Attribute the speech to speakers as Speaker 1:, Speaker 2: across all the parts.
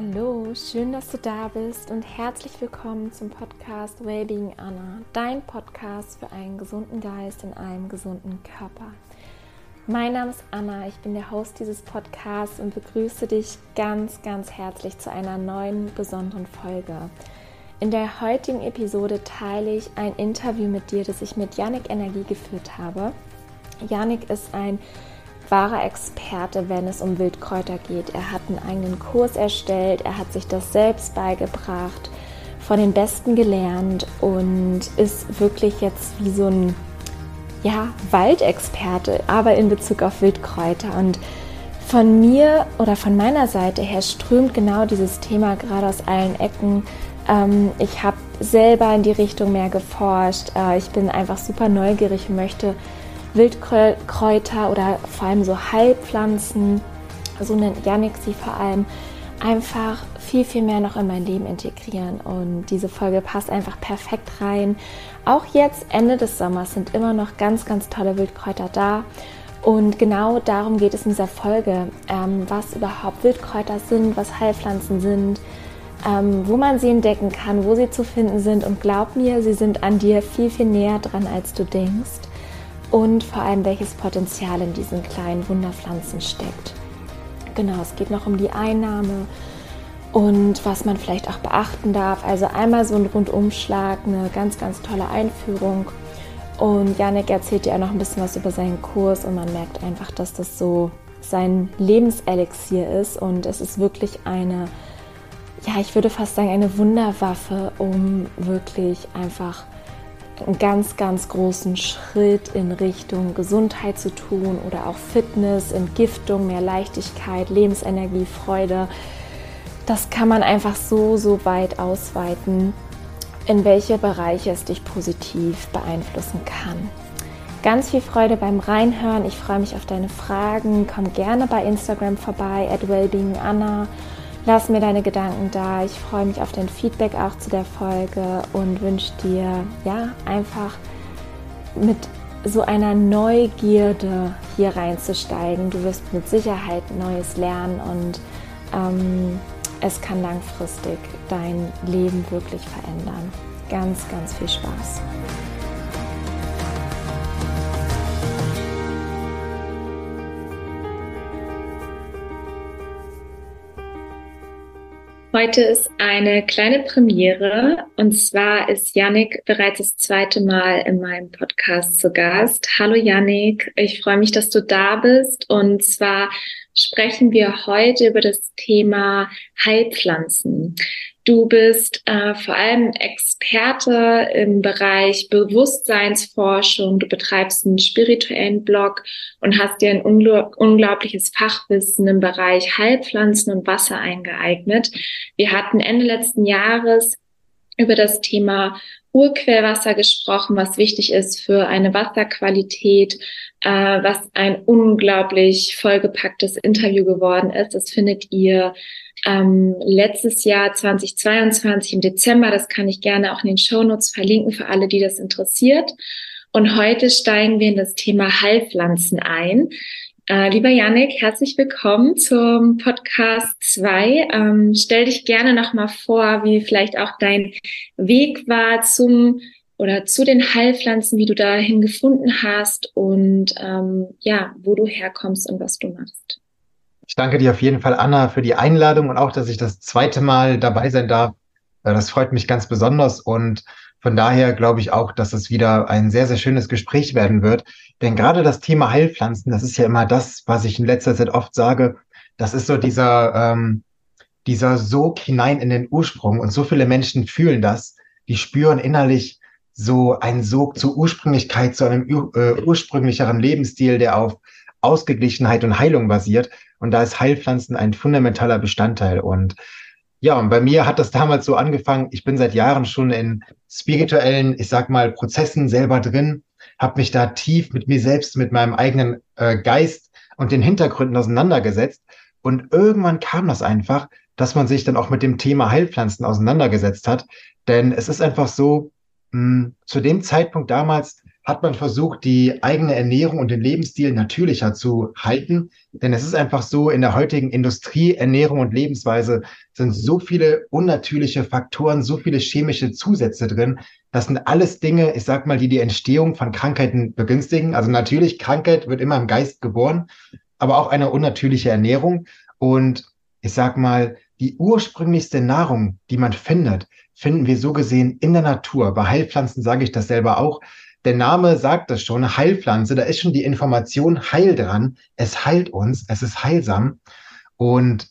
Speaker 1: Hallo, schön, dass du da bist und herzlich willkommen zum Podcast Wellbeing Anna, dein Podcast für einen gesunden Geist in einem gesunden Körper. Mein Name ist Anna, ich bin der Host dieses Podcasts und begrüße dich ganz, ganz herzlich zu einer neuen besonderen Folge. In der heutigen Episode teile ich ein Interview mit dir, das ich mit Yannick Energie geführt habe. Yannick ist ein wahrer Experte, wenn es um Wildkräuter geht. Er hat einen eigenen Kurs erstellt, er hat sich das selbst beigebracht, von den Besten gelernt und ist wirklich jetzt wie so ein ja, Waldexperte, aber in Bezug auf Wildkräuter. Und von mir oder von meiner Seite her strömt genau dieses Thema gerade aus allen Ecken. Ähm, ich habe selber in die Richtung mehr geforscht. Äh, ich bin einfach super neugierig und möchte Wildkräuter oder vor allem so Heilpflanzen, so nennt Yannick sie vor allem, einfach viel, viel mehr noch in mein Leben integrieren. Und diese Folge passt einfach perfekt rein. Auch jetzt, Ende des Sommers, sind immer noch ganz, ganz tolle Wildkräuter da. Und genau darum geht es in dieser Folge, ähm, was überhaupt Wildkräuter sind, was Heilpflanzen sind, ähm, wo man sie entdecken kann, wo sie zu finden sind. Und glaub mir, sie sind an dir viel, viel näher dran, als du denkst und vor allem welches Potenzial in diesen kleinen Wunderpflanzen steckt. Genau, es geht noch um die Einnahme und was man vielleicht auch beachten darf. Also einmal so ein Rundumschlag, eine ganz, ganz tolle Einführung. Und Janek erzählt ja noch ein bisschen was über seinen Kurs und man merkt einfach, dass das so sein Lebenselixier ist und es ist wirklich eine, ja, ich würde fast sagen, eine Wunderwaffe, um wirklich einfach einen ganz, ganz großen Schritt in Richtung Gesundheit zu tun oder auch Fitness, Entgiftung, mehr Leichtigkeit, Lebensenergie, Freude. Das kann man einfach so, so weit ausweiten, in welche Bereiche es dich positiv beeinflussen kann. Ganz viel Freude beim Reinhören. Ich freue mich auf deine Fragen. Komm gerne bei Instagram vorbei, at wellbeinganna. Lass mir deine Gedanken da. Ich freue mich auf dein Feedback auch zu der Folge und wünsche dir ja einfach mit so einer Neugierde hier reinzusteigen. Du wirst mit Sicherheit Neues lernen und ähm, es kann langfristig dein Leben wirklich verändern. Ganz, ganz viel Spaß. Heute ist eine kleine Premiere und zwar ist Yannick bereits das zweite Mal in meinem Podcast zu Gast. Hallo Yannick, ich freue mich, dass du da bist und zwar sprechen wir heute über das Thema Heilpflanzen. Du bist äh, vor allem Experte im Bereich Bewusstseinsforschung. Du betreibst einen spirituellen Blog und hast dir ein unglaubliches Fachwissen im Bereich Heilpflanzen und Wasser eingeeignet. Wir hatten Ende letzten Jahres über das Thema Urquellwasser gesprochen, was wichtig ist für eine Wasserqualität, äh, was ein unglaublich vollgepacktes Interview geworden ist. Das findet ihr ähm, letztes Jahr 2022 im Dezember. Das kann ich gerne auch in den Shownotes verlinken für alle, die das interessiert. Und heute steigen wir in das Thema Heilpflanzen ein. Äh, lieber Yannick, herzlich willkommen zum Podcast 2. Ähm, stell dich gerne nochmal vor, wie vielleicht auch dein Weg war zum oder zu den Heilpflanzen, wie du dahin gefunden hast und ähm, ja, wo du herkommst und was du machst.
Speaker 2: Ich danke dir auf jeden Fall, Anna, für die Einladung und auch, dass ich das zweite Mal dabei sein darf. Äh, das freut mich ganz besonders und von daher glaube ich auch, dass es wieder ein sehr, sehr schönes Gespräch werden wird. Denn gerade das Thema Heilpflanzen, das ist ja immer das, was ich in letzter Zeit oft sage. Das ist so dieser, ähm, dieser Sog hinein in den Ursprung. Und so viele Menschen fühlen das. Die spüren innerlich so einen Sog zur Ursprünglichkeit, zu einem äh, ursprünglicheren Lebensstil, der auf Ausgeglichenheit und Heilung basiert. Und da ist Heilpflanzen ein fundamentaler Bestandteil. Und ja, und bei mir hat das damals so angefangen. Ich bin seit Jahren schon in spirituellen, ich sag mal, Prozessen selber drin, habe mich da tief mit mir selbst, mit meinem eigenen äh, Geist und den Hintergründen auseinandergesetzt. Und irgendwann kam das einfach, dass man sich dann auch mit dem Thema Heilpflanzen auseinandergesetzt hat. Denn es ist einfach so, mh, hm, zu dem Zeitpunkt damals hat man versucht, die eigene Ernährung und den Lebensstil natürlicher zu halten. Denn es ist einfach so, in der heutigen Industrie, Ernährung und Lebensweise sind so viele unnatürliche Faktoren, so viele chemische Zusätze drin. Das sind alles Dinge, ich sag mal, die die Entstehung von Krankheiten begünstigen. Also natürlich, Krankheit wird immer im Geist geboren, aber auch eine unnatürliche Ernährung. Und ich sag mal, die ursprünglichste Nahrung, die man findet, finden wir so gesehen in der Natur. Bei Heilpflanzen sage ich das selber auch. Der Name sagt es schon, Heilpflanze, da ist schon die Information Heil dran. Es heilt uns, es ist heilsam. Und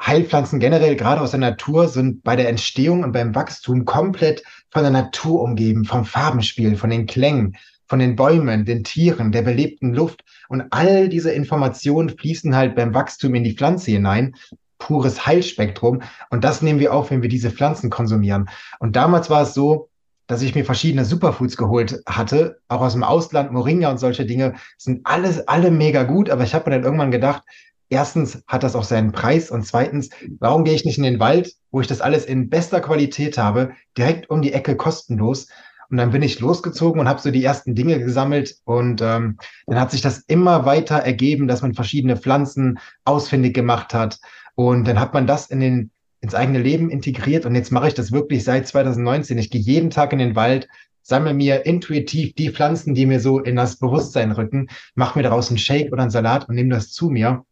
Speaker 2: Heilpflanzen generell, gerade aus der Natur, sind bei der Entstehung und beim Wachstum komplett von der Natur umgeben, vom Farbenspiel, von den Klängen, von den Bäumen, den Tieren, der belebten Luft. Und all diese Informationen fließen halt beim Wachstum in die Pflanze hinein. Pures Heilspektrum. Und das nehmen wir auf, wenn wir diese Pflanzen konsumieren. Und damals war es so, dass ich mir verschiedene Superfoods geholt hatte, auch aus dem Ausland, Moringa und solche Dinge, sind alles, alle mega gut, aber ich habe mir dann irgendwann gedacht, erstens hat das auch seinen Preis und zweitens, warum gehe ich nicht in den Wald, wo ich das alles in bester Qualität habe, direkt um die Ecke kostenlos und dann bin ich losgezogen und habe so die ersten Dinge gesammelt. Und ähm, dann hat sich das immer weiter ergeben, dass man verschiedene Pflanzen ausfindig gemacht hat. Und dann hat man das in den, ins eigene Leben integriert. Und jetzt mache ich das wirklich seit 2019. Ich gehe jeden Tag in den Wald, sammle mir intuitiv die Pflanzen, die mir so in das Bewusstsein rücken, mache mir daraus einen Shake oder einen Salat und nehme das zu mir,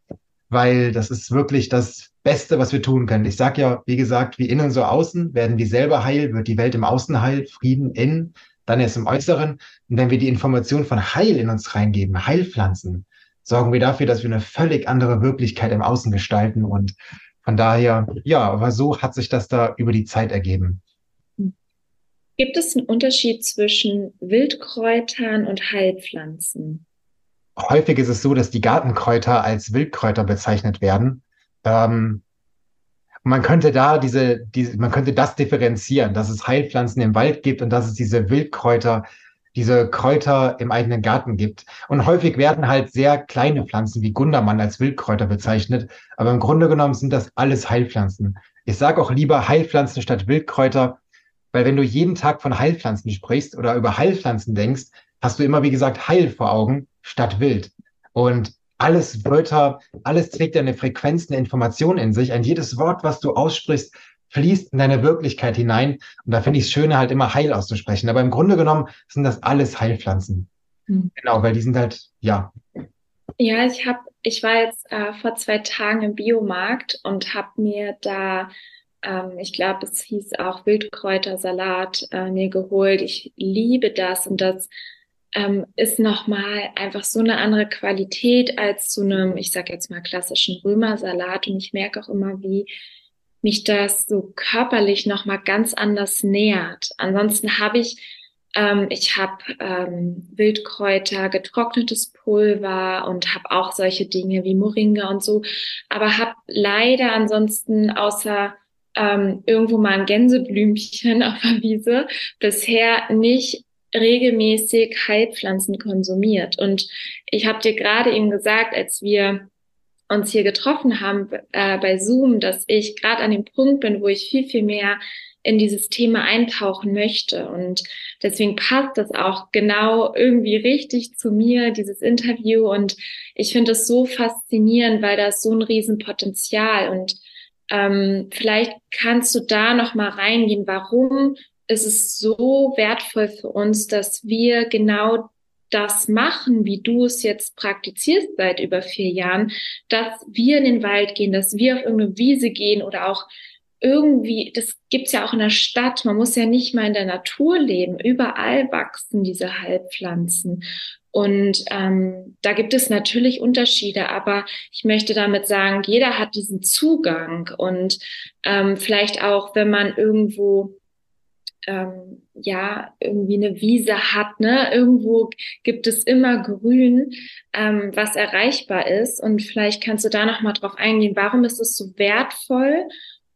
Speaker 2: weil das ist wirklich das Beste, was wir tun können. Ich sage ja, wie gesagt, wie innen so außen, werden wir selber heil, wird die Welt im Außen heil, Frieden innen, dann erst im Äußeren. Und wenn wir die Information von Heil in uns reingeben, Heilpflanzen, sorgen wir dafür, dass wir eine völlig andere Wirklichkeit im Außen gestalten. Und von daher, ja, aber so hat sich das da über die Zeit ergeben.
Speaker 1: Gibt es einen Unterschied zwischen Wildkräutern und Heilpflanzen?
Speaker 2: Häufig ist es so, dass die Gartenkräuter als Wildkräuter bezeichnet werden. Ähm, man könnte da diese, diese, man könnte das differenzieren, dass es Heilpflanzen im Wald gibt und dass es diese Wildkräuter, diese Kräuter im eigenen Garten gibt. Und häufig werden halt sehr kleine Pflanzen wie Gundermann als Wildkräuter bezeichnet. Aber im Grunde genommen sind das alles Heilpflanzen. Ich sage auch lieber Heilpflanzen statt Wildkräuter, weil wenn du jeden Tag von Heilpflanzen sprichst oder über Heilpflanzen denkst, hast du immer, wie gesagt, Heil vor Augen statt Wild. Und alles Wörter, alles trägt eine Frequenz, eine Information in sich. Ein jedes Wort, was du aussprichst, fließt in deine Wirklichkeit hinein. Und da finde ich es schöner, halt immer Heil auszusprechen. Aber im Grunde genommen sind das alles Heilpflanzen. Hm. Genau, weil die sind halt, ja.
Speaker 1: Ja, ich habe, ich war jetzt äh, vor zwei Tagen im Biomarkt und habe mir da, ähm, ich glaube, es hieß auch Wildkräutersalat äh, mir geholt. Ich liebe das und das ähm, ist nochmal einfach so eine andere Qualität als zu einem, ich sag jetzt mal, klassischen Römersalat. Und ich merke auch immer, wie mich das so körperlich nochmal ganz anders nährt. Ansonsten habe ich, ähm, ich habe ähm, Wildkräuter, getrocknetes Pulver und habe auch solche Dinge wie Moringa und so, aber habe leider ansonsten außer ähm, irgendwo mal ein Gänseblümchen auf der Wiese bisher nicht regelmäßig Heilpflanzen konsumiert. Und ich habe dir gerade eben gesagt, als wir uns hier getroffen haben äh, bei Zoom, dass ich gerade an dem Punkt bin, wo ich viel, viel mehr in dieses Thema eintauchen möchte. Und deswegen passt das auch genau irgendwie richtig zu mir, dieses Interview. Und ich finde es so faszinierend, weil da ist so ein Riesenpotenzial. Und ähm, vielleicht kannst du da noch mal reingehen, warum ist es so wertvoll für uns, dass wir genau das machen, wie du es jetzt praktizierst seit über vier Jahren, dass wir in den Wald gehen, dass wir auf irgendeine Wiese gehen oder auch irgendwie, das gibt's ja auch in der Stadt, man muss ja nicht mal in der Natur leben, überall wachsen diese Heilpflanzen. Und ähm, da gibt es natürlich Unterschiede, aber ich möchte damit sagen, jeder hat diesen Zugang. Und ähm, vielleicht auch, wenn man irgendwo ähm, ja irgendwie eine Wiese hat, ne? Irgendwo gibt es immer Grün, ähm, was erreichbar ist. Und vielleicht kannst du da noch mal drauf eingehen. Warum ist es so wertvoll?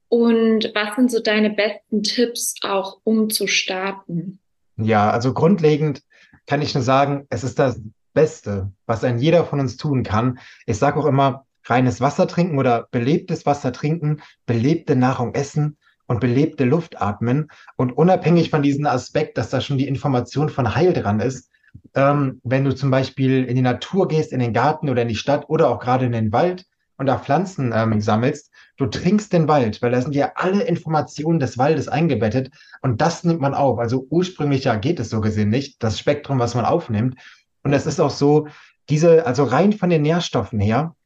Speaker 1: Und was sind so deine besten Tipps auch, um zu starten?
Speaker 2: Ja, also grundlegend kann ich nur sagen, es ist das Beste, was ein jeder von uns tun kann. Ich sage auch immer, reines Wasser trinken oder belebtes Wasser trinken, belebte Nahrung essen und belebte Luft atmen. Und unabhängig von diesem Aspekt, dass da schon die Information von Heil dran ist, ähm, wenn du zum Beispiel in die Natur gehst, in den Garten oder in die Stadt oder auch gerade in den Wald und da Pflanzen ähm, sammelst, du trinkst den Wald, weil da sind ja alle Informationen des Waldes eingebettet und das nimmt man auf. Also ursprünglich ja geht es so gesehen nicht, das Spektrum, was man aufnimmt. Und es ist auch so, diese, also rein von den Nährstoffen her,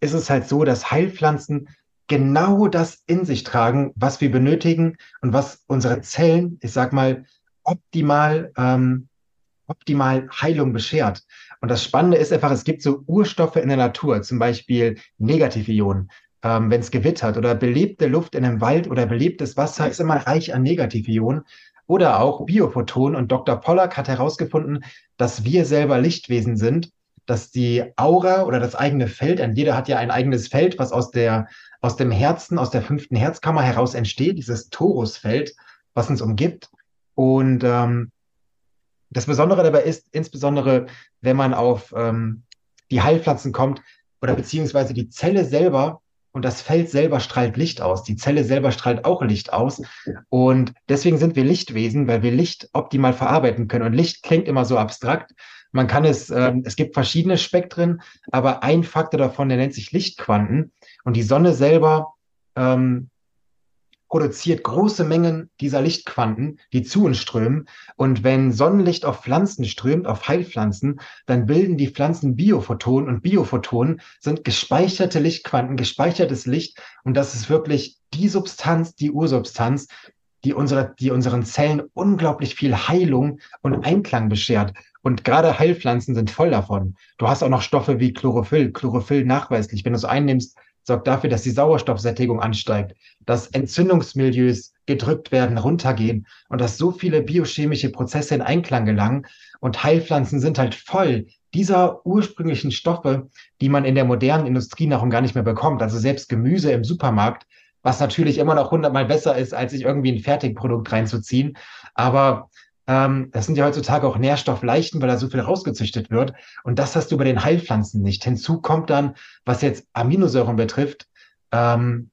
Speaker 2: ist es halt so, dass Heilpflanzen genau das in sich tragen, was wir benötigen und was unsere Zellen, ich sag mal, optimal, ähm, optimal Heilung beschert. Und das Spannende ist einfach, es gibt so Urstoffe in der Natur, zum Beispiel Negativionen. Ähm, Wenn es gewittert oder belebte Luft in einem Wald oder belebtes Wasser ist immer reich an Negativionen oder auch Biophotonen. Und Dr. Pollack hat herausgefunden, dass wir selber Lichtwesen sind, dass die Aura oder das eigene Feld, denn jeder hat ja ein eigenes Feld, was aus der aus dem Herzen, aus der fünften Herzkammer heraus entsteht, dieses Torusfeld, was uns umgibt. Und ähm, das Besondere dabei ist, insbesondere wenn man auf ähm, die Heilpflanzen kommt, oder beziehungsweise die Zelle selber und das Feld selber strahlt Licht aus. Die Zelle selber strahlt auch Licht aus. Und deswegen sind wir Lichtwesen, weil wir Licht optimal verarbeiten können. Und Licht klingt immer so abstrakt. Man kann es, äh, es gibt verschiedene Spektren, aber ein Faktor davon, der nennt sich Lichtquanten. Und die Sonne selber ähm, produziert große Mengen dieser Lichtquanten, die zu uns strömen. Und wenn Sonnenlicht auf Pflanzen strömt, auf Heilpflanzen, dann bilden die Pflanzen Biophotonen und Biophotonen sind gespeicherte Lichtquanten, gespeichertes Licht. Und das ist wirklich die Substanz, die Ursubstanz, die, unsere, die unseren Zellen unglaublich viel Heilung und Einklang beschert. Und gerade Heilpflanzen sind voll davon. Du hast auch noch Stoffe wie Chlorophyll. Chlorophyll nachweislich, wenn du es einnimmst, sorgt dafür, dass die Sauerstoffsättigung ansteigt, dass Entzündungsmilieus gedrückt werden, runtergehen und dass so viele biochemische Prozesse in Einklang gelangen. Und Heilpflanzen sind halt voll dieser ursprünglichen Stoffe, die man in der modernen Industrienahrung gar nicht mehr bekommt. Also selbst Gemüse im Supermarkt, was natürlich immer noch hundertmal besser ist, als sich irgendwie ein Fertigprodukt reinzuziehen. Aber ähm, das sind ja heutzutage auch Nährstoffleichten, weil da so viel rausgezüchtet wird. Und das hast du bei den Heilpflanzen nicht. Hinzu kommt dann, was jetzt Aminosäuren betrifft, ähm,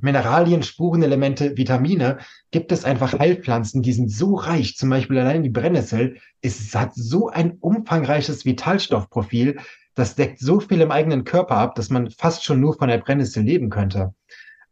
Speaker 2: Mineralien, Spurenelemente, Vitamine, gibt es einfach Heilpflanzen, die sind so reich. Zum Beispiel allein die Brennnessel es hat so ein umfangreiches Vitalstoffprofil, das deckt so viel im eigenen Körper ab, dass man fast schon nur von der Brennnessel leben könnte.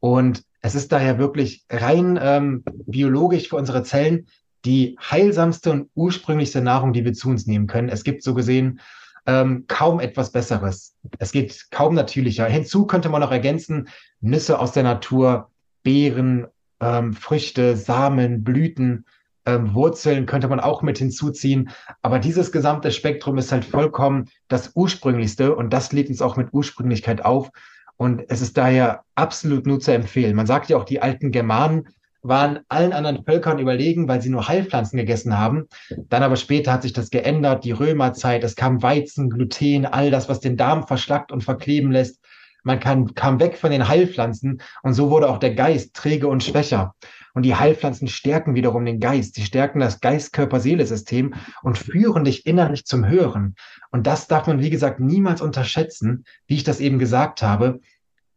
Speaker 2: Und es ist daher wirklich rein ähm, biologisch für unsere Zellen die heilsamste und ursprünglichste Nahrung, die wir zu uns nehmen können. Es gibt so gesehen ähm, kaum etwas Besseres. Es geht kaum natürlicher. Hinzu könnte man noch ergänzen, Nüsse aus der Natur, Beeren, ähm, Früchte, Samen, Blüten, ähm, Wurzeln könnte man auch mit hinzuziehen. Aber dieses gesamte Spektrum ist halt vollkommen das ursprünglichste und das lädt uns auch mit Ursprünglichkeit auf. Und es ist daher absolut nur zu empfehlen. Man sagt ja auch, die alten Germanen waren allen anderen Völkern überlegen, weil sie nur Heilpflanzen gegessen haben. Dann aber später hat sich das geändert, die Römerzeit, es kam Weizen, Gluten, all das, was den Darm verschlackt und verkleben lässt. Man kann, kam weg von den Heilpflanzen und so wurde auch der Geist träge und schwächer. Und die Heilpflanzen stärken wiederum den Geist. Sie stärken das Geist-Körper-Seele-System und führen dich innerlich zum Hören. Und das darf man, wie gesagt, niemals unterschätzen, wie ich das eben gesagt habe.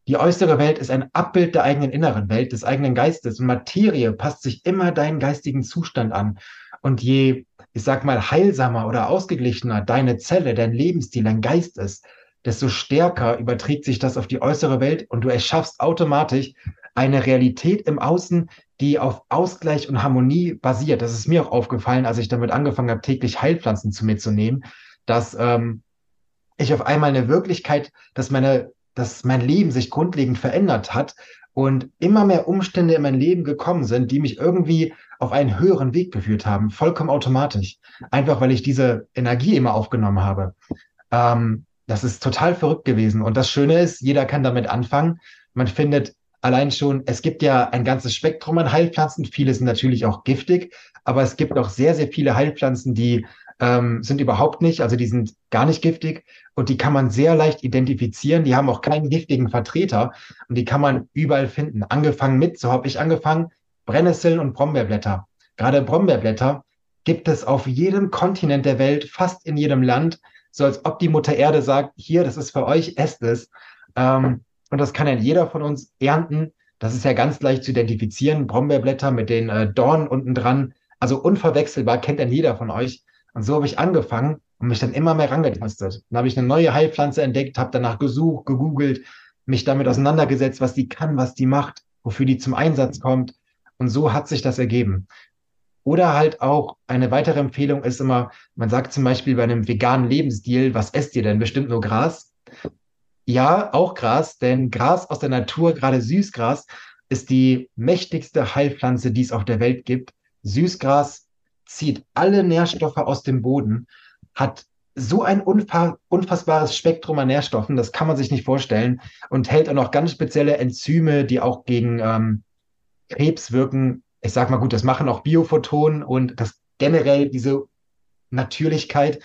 Speaker 2: Die äußere Welt ist ein Abbild der eigenen inneren Welt, des eigenen Geistes. Und Materie passt sich immer deinen geistigen Zustand an. Und je, ich sag mal, heilsamer oder ausgeglichener deine Zelle, dein Lebensstil, dein Geist ist, desto stärker überträgt sich das auf die äußere Welt und du erschaffst automatisch eine Realität im Außen, die auf Ausgleich und Harmonie basiert. Das ist mir auch aufgefallen, als ich damit angefangen habe, täglich Heilpflanzen zu mir zu nehmen, dass ähm, ich auf einmal eine Wirklichkeit, dass meine dass mein Leben sich grundlegend verändert hat und immer mehr Umstände in mein Leben gekommen sind, die mich irgendwie auf einen höheren Weg geführt haben, vollkommen automatisch. Einfach weil ich diese Energie immer aufgenommen habe. Ähm, das ist total verrückt gewesen. Und das Schöne ist, jeder kann damit anfangen. Man findet allein schon, es gibt ja ein ganzes Spektrum an Heilpflanzen. Viele sind natürlich auch giftig, aber es gibt auch sehr, sehr viele Heilpflanzen, die ähm, sind überhaupt nicht, also die sind gar nicht giftig und die kann man sehr leicht identifizieren. Die haben auch keinen giftigen Vertreter und die kann man überall finden. Angefangen mit, so habe ich angefangen, Brennnesseln und Brombeerblätter. Gerade Brombeerblätter gibt es auf jedem Kontinent der Welt, fast in jedem Land, so als ob die Mutter Erde sagt, hier, das ist für euch, esst es. Ähm, und das kann ja jeder von uns ernten. Das ist ja ganz leicht zu identifizieren. Brombeerblätter mit den äh, Dornen unten dran. Also unverwechselbar, kennt ja jeder von euch. Und so habe ich angefangen und mich dann immer mehr rangetastet. Dann habe ich eine neue Heilpflanze entdeckt, habe danach gesucht, gegoogelt, mich damit auseinandergesetzt, was die kann, was die macht, wofür die zum Einsatz kommt. Und so hat sich das ergeben. Oder halt auch eine weitere Empfehlung ist immer, man sagt zum Beispiel bei einem veganen Lebensstil, was esst ihr denn? Bestimmt nur Gras? Ja, auch Gras, denn Gras aus der Natur, gerade Süßgras, ist die mächtigste Heilpflanze, die es auf der Welt gibt. Süßgras zieht alle Nährstoffe aus dem Boden, hat so ein unfassbares Spektrum an Nährstoffen, das kann man sich nicht vorstellen und hält auch noch ganz spezielle Enzyme, die auch gegen ähm, Krebs wirken. Ich sag mal gut, das machen auch Biophotonen und das generell diese Natürlichkeit,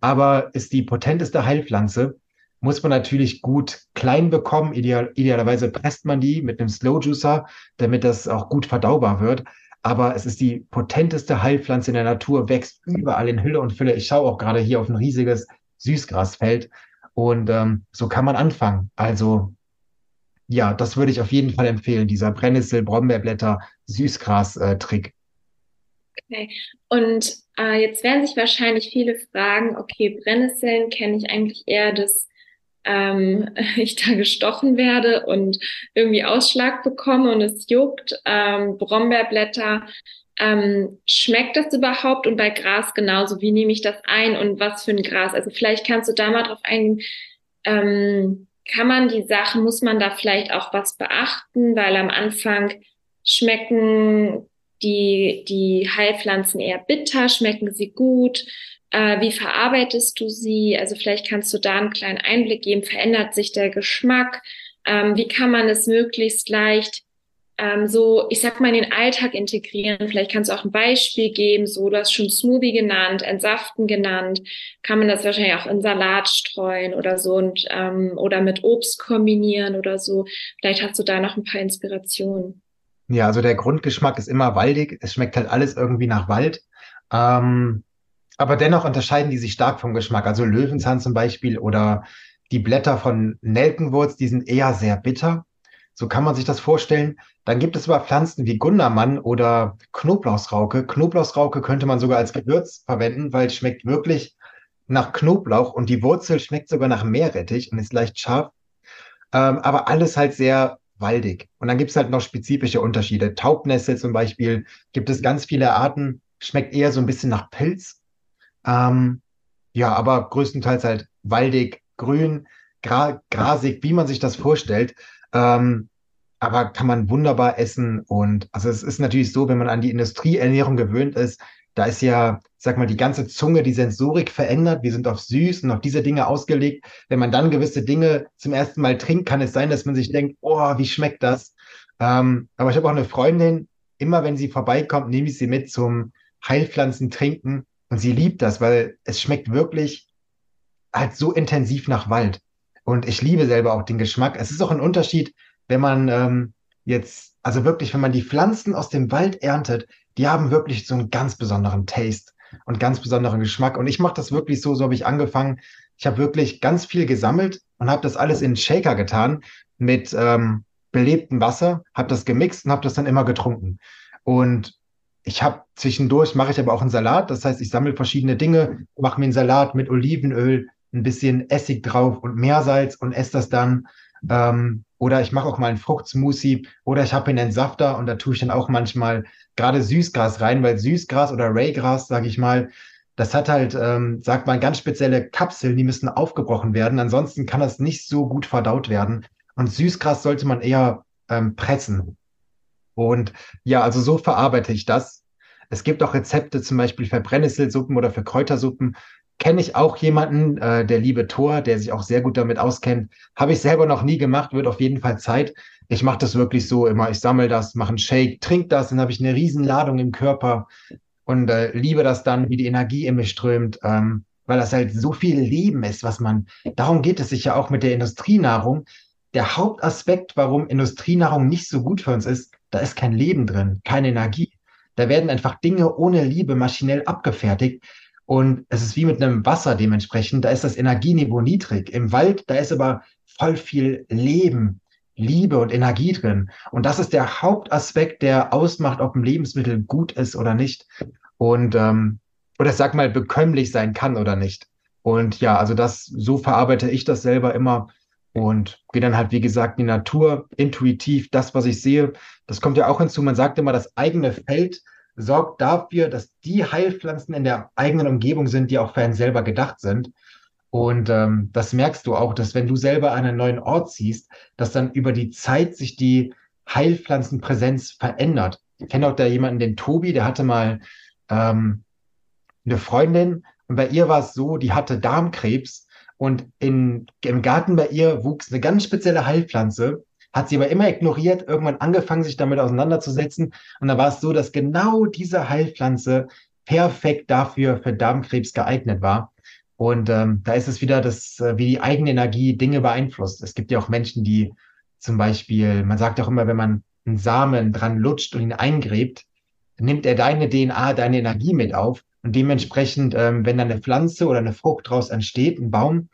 Speaker 2: aber ist die potenteste Heilpflanze. Muss man natürlich gut klein bekommen. Ideal, idealerweise presst man die mit einem Slow Juicer, damit das auch gut verdaubar wird aber es ist die potenteste Heilpflanze in der Natur, wächst überall in Hülle und Fülle. Ich schaue auch gerade hier auf ein riesiges Süßgrasfeld und ähm, so kann man anfangen. Also ja, das würde ich auf jeden Fall empfehlen, dieser Brennnessel, Brombeerblätter, Süßgras-Trick.
Speaker 1: okay. Und äh, jetzt werden sich wahrscheinlich viele fragen, okay, Brennnesseln kenne ich eigentlich eher das ähm, ich da gestochen werde und irgendwie Ausschlag bekomme und es juckt. Ähm, Brombeerblätter, ähm, schmeckt das überhaupt? Und bei Gras genauso, wie nehme ich das ein und was für ein Gras? Also vielleicht kannst du da mal drauf eingehen, ähm, kann man die Sachen, muss man da vielleicht auch was beachten, weil am Anfang schmecken die, die Heilpflanzen eher bitter, schmecken sie gut, äh, wie verarbeitest du sie? Also vielleicht kannst du da einen kleinen Einblick geben. Verändert sich der Geschmack? Ähm, wie kann man es möglichst leicht ähm, so, ich sag mal, in den Alltag integrieren? Vielleicht kannst du auch ein Beispiel geben. So, du hast schon Smoothie genannt, Entsaften genannt. Kann man das wahrscheinlich auch in Salat streuen oder so und ähm, oder mit Obst kombinieren oder so. Vielleicht hast du da noch ein paar Inspirationen.
Speaker 2: Ja, also der Grundgeschmack ist immer waldig. Es schmeckt halt alles irgendwie nach Wald. Ähm, aber dennoch unterscheiden die sich stark vom Geschmack. Also Löwenzahn zum Beispiel oder die Blätter von Nelkenwurz, die sind eher sehr bitter. So kann man sich das vorstellen. Dann gibt es aber Pflanzen wie Gundermann oder Knoblauchsrauke. Knoblauchsrauke könnte man sogar als Gewürz verwenden, weil es schmeckt wirklich nach Knoblauch und die Wurzel schmeckt sogar nach Meerrettich und ist leicht scharf. Ähm, aber alles halt sehr waldig. Und dann gibt es halt noch spezifische Unterschiede. Taubnessel zum Beispiel gibt es ganz viele Arten, schmeckt eher so ein bisschen nach Pilz ähm, ja, aber größtenteils halt waldig, grün, gra grasig, wie man sich das vorstellt. Ähm, aber kann man wunderbar essen. Und also es ist natürlich so, wenn man an die Industrieernährung gewöhnt ist, da ist ja, sag mal, die ganze Zunge, die Sensorik verändert. Wir sind auf süß und auf diese Dinge ausgelegt. Wenn man dann gewisse Dinge zum ersten Mal trinkt, kann es sein, dass man sich denkt, oh, wie schmeckt das? Ähm, aber ich habe auch eine Freundin, immer wenn sie vorbeikommt, nehme ich sie mit zum Heilpflanzen trinken. Und sie liebt das, weil es schmeckt wirklich halt so intensiv nach Wald. Und ich liebe selber auch den Geschmack. Es ist auch ein Unterschied, wenn man ähm, jetzt, also wirklich, wenn man die Pflanzen aus dem Wald erntet, die haben wirklich so einen ganz besonderen Taste und ganz besonderen Geschmack. Und ich mache das wirklich so, so habe ich angefangen. Ich habe wirklich ganz viel gesammelt und habe das alles in Shaker getan mit ähm, belebtem Wasser, habe das gemixt und habe das dann immer getrunken. Und ich habe zwischendurch, mache ich aber auch einen Salat. Das heißt, ich sammle verschiedene Dinge, mache mir einen Salat mit Olivenöl, ein bisschen Essig drauf und Meersalz und esse das dann. Ähm, oder ich mache auch mal einen Fruchtsmoothie oder ich habe einen Entsafter und da tue ich dann auch manchmal gerade Süßgras rein, weil Süßgras oder Raygras, sage ich mal, das hat halt, ähm, sagt man, ganz spezielle Kapseln, die müssen aufgebrochen werden. Ansonsten kann das nicht so gut verdaut werden. Und Süßgras sollte man eher ähm, pressen. Und ja, also so verarbeite ich das. Es gibt auch Rezepte zum Beispiel für Brennnesselsuppen oder für Kräutersuppen. Kenne ich auch jemanden, äh, der liebe Thor, der sich auch sehr gut damit auskennt. Habe ich selber noch nie gemacht, wird auf jeden Fall Zeit. Ich mache das wirklich so immer. Ich sammle das, mache einen Shake, trinke das, dann habe ich eine Riesenladung im Körper und äh, liebe das dann, wie die Energie in mich strömt, ähm, weil das halt so viel Leben ist, was man, darum geht es sich ja auch mit der Industrienahrung. Der Hauptaspekt, warum Industrienahrung nicht so gut für uns ist, da ist kein Leben drin, keine Energie. Da werden einfach Dinge ohne Liebe maschinell abgefertigt. Und es ist wie mit einem Wasser dementsprechend. Da ist das Energieniveau niedrig. Im Wald, da ist aber voll viel Leben, Liebe und Energie drin. Und das ist der Hauptaspekt, der ausmacht, ob ein Lebensmittel gut ist oder nicht. Und ähm, oder sag mal, bekömmlich sein kann oder nicht. Und ja, also das, so verarbeite ich das selber immer und gehe dann halt, wie gesagt, in die Natur, intuitiv, das, was ich sehe. Das kommt ja auch hinzu. Man sagt immer, das eigene Feld sorgt dafür, dass die Heilpflanzen in der eigenen Umgebung sind, die auch für einen selber gedacht sind. Und ähm, das merkst du auch, dass wenn du selber einen neuen Ort ziehst, dass dann über die Zeit sich die Heilpflanzenpräsenz verändert. Ich kenne auch da jemanden, den Tobi, der hatte mal ähm, eine Freundin und bei ihr war es so, die hatte Darmkrebs und in, im Garten bei ihr wuchs eine ganz spezielle Heilpflanze, hat sie aber immer ignoriert, irgendwann angefangen, sich damit auseinanderzusetzen. Und da war es so, dass genau diese Heilpflanze perfekt dafür für Darmkrebs geeignet war. Und ähm, da ist es wieder das, äh, wie die eigene Energie Dinge beeinflusst. Es gibt ja auch Menschen, die zum Beispiel, man sagt auch immer, wenn man einen Samen dran lutscht und ihn eingräbt, nimmt er deine DNA, deine Energie mit auf. Und dementsprechend, ähm, wenn dann eine Pflanze oder eine Frucht daraus entsteht, ein Baum,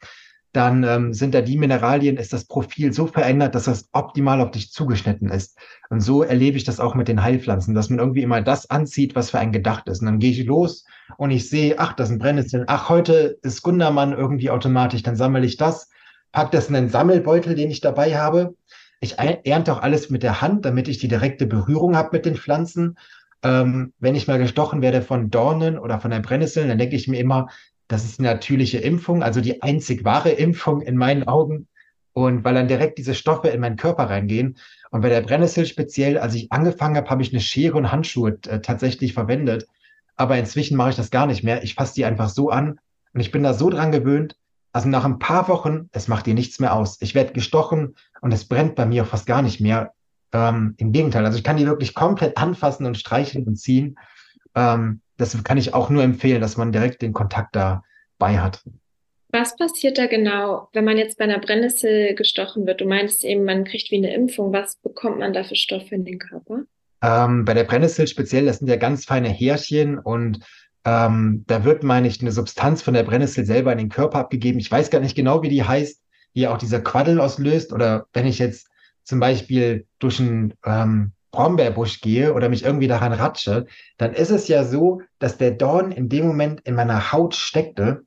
Speaker 2: dann ähm, sind da die Mineralien, ist das Profil so verändert, dass das optimal auf dich zugeschnitten ist. Und so erlebe ich das auch mit den Heilpflanzen, dass man irgendwie immer das anzieht, was für einen gedacht ist. Und dann gehe ich los und ich sehe, ach, das ist ein Brennnessel, ach, heute ist Gundermann irgendwie automatisch, dann sammle ich das, pack das in einen Sammelbeutel, den ich dabei habe. Ich ernte auch alles mit der Hand, damit ich die direkte Berührung habe mit den Pflanzen. Ähm, wenn ich mal gestochen werde von Dornen oder von der Brennnessel, dann denke ich mir immer, das ist eine natürliche Impfung, also die einzig wahre Impfung in meinen Augen. Und weil dann direkt diese Stoffe in meinen Körper reingehen. Und bei der Brennnessel speziell, als ich angefangen habe, habe ich eine Schere und Handschuhe äh, tatsächlich verwendet. Aber inzwischen mache ich das gar nicht mehr. Ich fasse die einfach so an und ich bin da so dran gewöhnt. Also nach ein paar Wochen, es macht dir nichts mehr aus. Ich werde gestochen und es brennt bei mir fast gar nicht mehr. Ähm, Im Gegenteil, also ich kann die wirklich komplett anfassen und streicheln und ziehen. Ähm, das kann ich auch nur empfehlen, dass man direkt den Kontakt dabei hat.
Speaker 1: Was passiert da genau, wenn man jetzt bei einer Brennnessel gestochen wird? Du meinst eben, man kriegt wie eine Impfung. Was bekommt man da für Stoffe in den Körper?
Speaker 2: Ähm, bei der Brennnessel speziell, das sind ja ganz feine Härchen und ähm, da wird, meine ich, eine Substanz von der Brennnessel selber in den Körper abgegeben. Ich weiß gar nicht genau, wie die heißt, die auch dieser Quaddel auslöst. Oder wenn ich jetzt zum Beispiel durch einen ähm, Brombeerbusch gehe oder mich irgendwie daran ratsche, dann ist es ja so, dass der Dorn in dem Moment in meiner Haut steckte,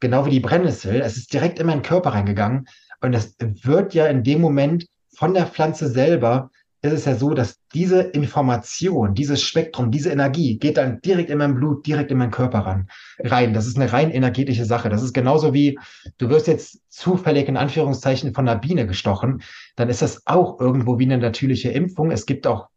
Speaker 2: genau wie die Brennnessel. Es ist direkt in meinen Körper reingegangen und es wird ja in dem Moment von der Pflanze selber ist es ja so, dass diese Information, dieses Spektrum, diese Energie geht dann direkt in mein Blut, direkt in meinen Körper ran, rein. Das ist eine rein energetische Sache. Das ist genauso wie, du wirst jetzt zufällig in Anführungszeichen von einer Biene gestochen, dann ist das auch irgendwo wie eine natürliche Impfung. Es gibt auch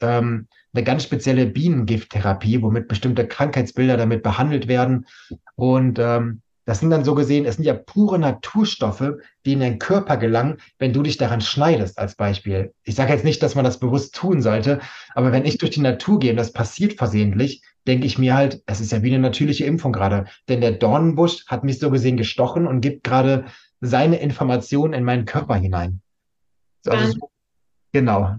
Speaker 2: ähm, eine ganz spezielle Bienengifttherapie, womit bestimmte Krankheitsbilder damit behandelt werden. Und ähm, das sind dann so gesehen, es sind ja pure Naturstoffe, die in den Körper gelangen, wenn du dich daran schneidest, als Beispiel. Ich sage jetzt nicht, dass man das bewusst tun sollte, aber wenn ich durch die Natur gehe und das passiert versehentlich, denke ich mir halt, es ist ja wie eine natürliche Impfung gerade. Denn der Dornenbusch hat mich so gesehen gestochen und gibt gerade seine Informationen in meinen Körper hinein. Also, so, genau.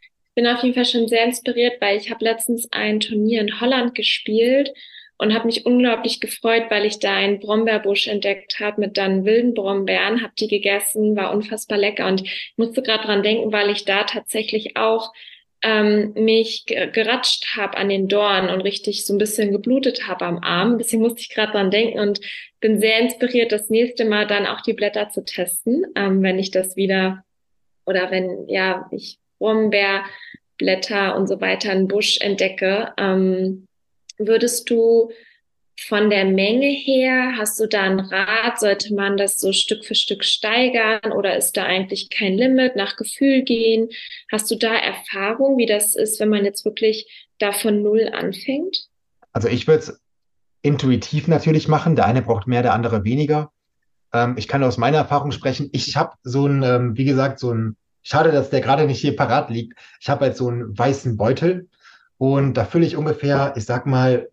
Speaker 1: Ich bin auf jeden Fall schon sehr inspiriert, weil ich habe letztens ein Turnier in Holland gespielt und habe mich unglaublich gefreut, weil ich da einen Brombeerbusch entdeckt habe mit dann wilden Brombeeren, habe die gegessen, war unfassbar lecker und musste gerade dran denken, weil ich da tatsächlich auch ähm, mich geratscht habe an den Dorn und richtig so ein bisschen geblutet habe am Arm. Deswegen musste ich gerade dran denken und bin sehr inspiriert, das nächste Mal dann auch die Blätter zu testen, ähm, wenn ich das wieder oder wenn ja ich Brombeerblätter und so weiter einen Busch entdecke. Ähm, Würdest du von der Menge her, hast du da einen Rat? Sollte man das so Stück für Stück steigern oder ist da eigentlich kein Limit, nach Gefühl gehen? Hast du da Erfahrung, wie das ist, wenn man jetzt wirklich da von Null anfängt?
Speaker 2: Also ich würde es intuitiv natürlich machen. Der eine braucht mehr, der andere weniger. Ähm, ich kann aus meiner Erfahrung sprechen. Ich habe so ein, ähm, wie gesagt, so ein, schade, dass der gerade nicht hier parat liegt. Ich habe halt so einen weißen Beutel und da fülle ich ungefähr, ich sag mal,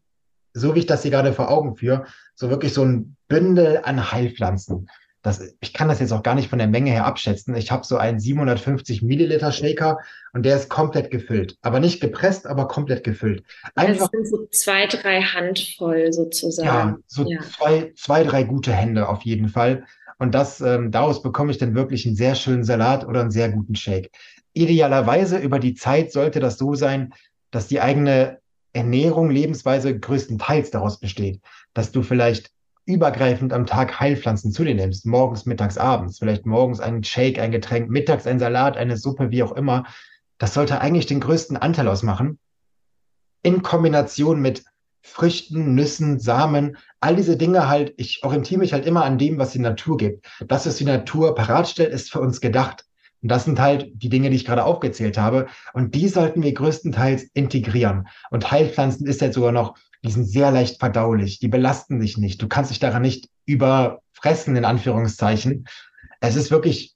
Speaker 2: so wie ich das hier gerade vor Augen führe, so wirklich so ein Bündel an Heilpflanzen. Das, ich kann das jetzt auch gar nicht von der Menge her abschätzen. Ich habe so einen 750 Milliliter Shaker und der ist komplett gefüllt. Aber nicht gepresst, aber komplett gefüllt.
Speaker 1: Einfach, das sind so zwei, drei Handvoll sozusagen.
Speaker 2: Ja, so ja. Zwei, zwei, drei gute Hände auf jeden Fall. Und das, ähm, daraus bekomme ich dann wirklich einen sehr schönen Salat oder einen sehr guten Shake. Idealerweise über die Zeit sollte das so sein, dass die eigene Ernährung, Lebensweise größtenteils daraus besteht, dass du vielleicht übergreifend am Tag Heilpflanzen zu dir nimmst, morgens, mittags, abends, vielleicht morgens einen Shake, ein Getränk, mittags ein Salat, eine Suppe, wie auch immer, das sollte eigentlich den größten Anteil ausmachen. In Kombination mit Früchten, Nüssen, Samen, all diese Dinge halt, ich orientiere mich halt immer an dem, was die Natur gibt. Das, was die Natur parat stellt, ist für uns gedacht. Und das sind halt die Dinge, die ich gerade aufgezählt habe. Und die sollten wir größtenteils integrieren. Und Heilpflanzen ist jetzt sogar noch, die sind sehr leicht verdaulich, die belasten dich nicht. Du kannst dich daran nicht überfressen, in Anführungszeichen. Es ist wirklich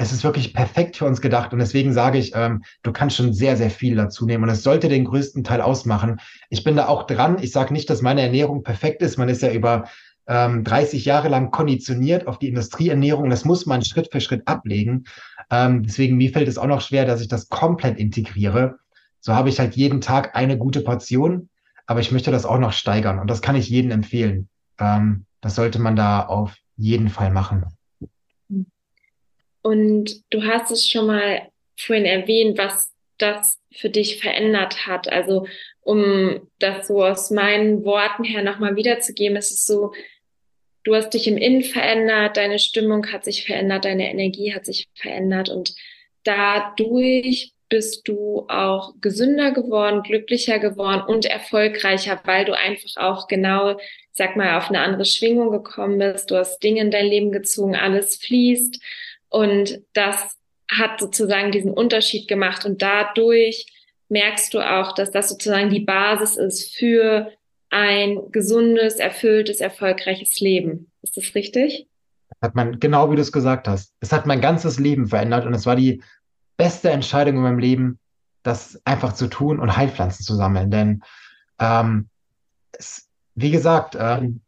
Speaker 2: es ist wirklich perfekt für uns gedacht und deswegen sage ich, ähm, du kannst schon sehr, sehr viel dazu nehmen und es sollte den größten Teil ausmachen. Ich bin da auch dran. Ich sage nicht, dass meine Ernährung perfekt ist. Man ist ja über ähm, 30 Jahre lang konditioniert auf die Industrieernährung. Das muss man Schritt für Schritt ablegen. Ähm, deswegen mir fällt es auch noch schwer, dass ich das komplett integriere. So habe ich halt jeden Tag eine gute Portion, aber ich möchte das auch noch steigern und das kann ich jedem empfehlen. Ähm, das sollte man da auf jeden Fall machen.
Speaker 1: Und du hast es schon mal vorhin erwähnt, was das für dich verändert hat. Also um das so aus meinen Worten her nochmal wiederzugeben, ist es so, du hast dich im Innen verändert, deine Stimmung hat sich verändert, deine Energie hat sich verändert und dadurch bist du auch gesünder geworden, glücklicher geworden und erfolgreicher, weil du einfach auch genau, sag mal, auf eine andere Schwingung gekommen bist. Du hast Dinge in dein Leben gezogen, alles fließt und das hat sozusagen diesen Unterschied gemacht. Und dadurch merkst du auch, dass das sozusagen die Basis ist für ein gesundes, erfülltes, erfolgreiches Leben. Ist das richtig?
Speaker 2: Hat man, genau wie du es gesagt hast. Es hat mein ganzes Leben verändert und es war die beste Entscheidung in meinem Leben, das einfach zu tun und Heilpflanzen zu sammeln. Denn ähm, es, wie gesagt, ähm,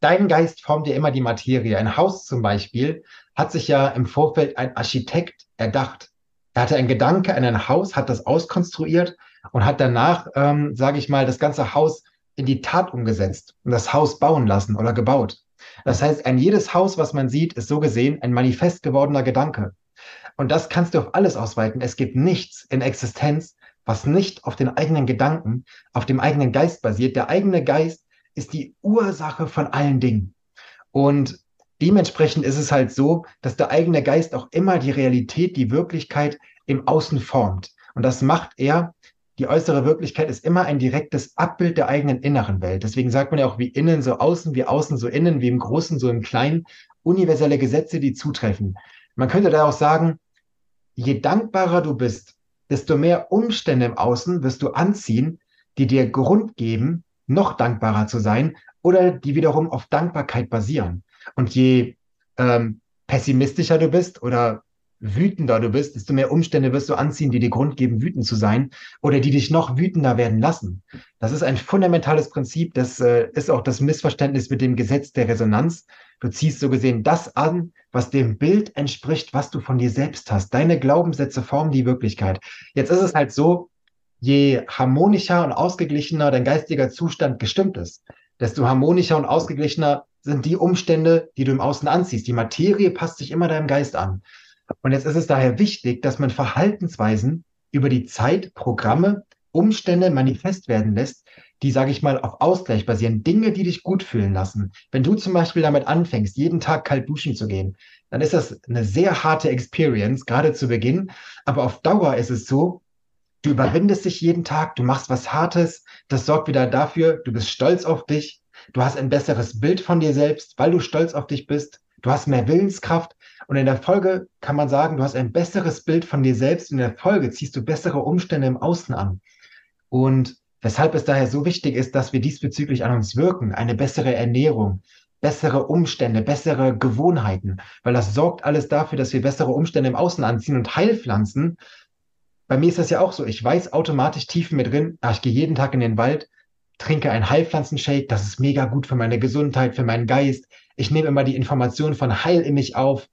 Speaker 2: dein Geist formt ja immer die Materie. Ein Haus zum Beispiel hat sich ja im Vorfeld ein Architekt erdacht. Er hatte einen Gedanke an ein Haus, hat das auskonstruiert und hat danach, ähm, sage ich mal, das ganze Haus in die Tat umgesetzt und das Haus bauen lassen oder gebaut. Das heißt, ein jedes Haus, was man sieht, ist so gesehen ein manifest gewordener Gedanke. Und das kannst du auf alles ausweiten. Es gibt nichts in Existenz, was nicht auf den eigenen Gedanken, auf dem eigenen Geist basiert. Der eigene Geist ist die Ursache von allen Dingen. Und dementsprechend ist es halt so, dass der eigene Geist auch immer die Realität, die Wirklichkeit im Außen formt. Und das macht er. Die äußere Wirklichkeit ist immer ein direktes Abbild der eigenen inneren Welt. Deswegen sagt man ja auch, wie innen so außen, wie außen so innen, wie im Großen so im Kleinen, universelle Gesetze, die zutreffen. Man könnte da auch sagen, je dankbarer du bist, desto mehr Umstände im Außen wirst du anziehen, die dir Grund geben, noch dankbarer zu sein oder die wiederum auf Dankbarkeit basieren. Und je ähm, pessimistischer du bist oder wütender du bist, desto mehr Umstände wirst du anziehen, die dir Grund geben, wütend zu sein oder die dich noch wütender werden lassen. Das ist ein fundamentales Prinzip. Das äh, ist auch das Missverständnis mit dem Gesetz der Resonanz. Du ziehst so gesehen das an, was dem Bild entspricht, was du von dir selbst hast. Deine Glaubenssätze formen die Wirklichkeit. Jetzt ist es halt so, je harmonischer und ausgeglichener dein geistiger Zustand gestimmt ist, desto harmonischer und ausgeglichener sind die Umstände, die du im Außen anziehst. Die Materie passt sich immer deinem Geist an. Und jetzt ist es daher wichtig, dass man Verhaltensweisen über die Zeit, Programme, Umstände manifest werden lässt, die, sage ich mal, auf Ausgleich basieren. Dinge, die dich gut fühlen lassen. Wenn du zum Beispiel damit anfängst, jeden Tag kalt duschen zu gehen, dann ist das eine sehr harte Experience, gerade zu Beginn. Aber auf Dauer ist es so, Du überwindest dich jeden Tag, du machst was Hartes, das sorgt wieder dafür, du bist stolz auf dich, du hast ein besseres Bild von dir selbst, weil du stolz auf dich bist, du hast mehr Willenskraft und in der Folge kann man sagen, du hast ein besseres Bild von dir selbst in der Folge ziehst du bessere Umstände im Außen an. Und weshalb es daher so wichtig ist, dass wir diesbezüglich an uns wirken, eine bessere Ernährung, bessere Umstände, bessere Gewohnheiten, weil das sorgt alles dafür, dass wir bessere Umstände im Außen anziehen und Heilpflanzen bei mir ist das ja auch so. Ich weiß automatisch tief mit drin, ach, ich gehe jeden Tag in den Wald, trinke einen Heilpflanzenshake, das ist mega gut für meine Gesundheit, für meinen Geist. Ich nehme immer die Informationen von Heil in mich auf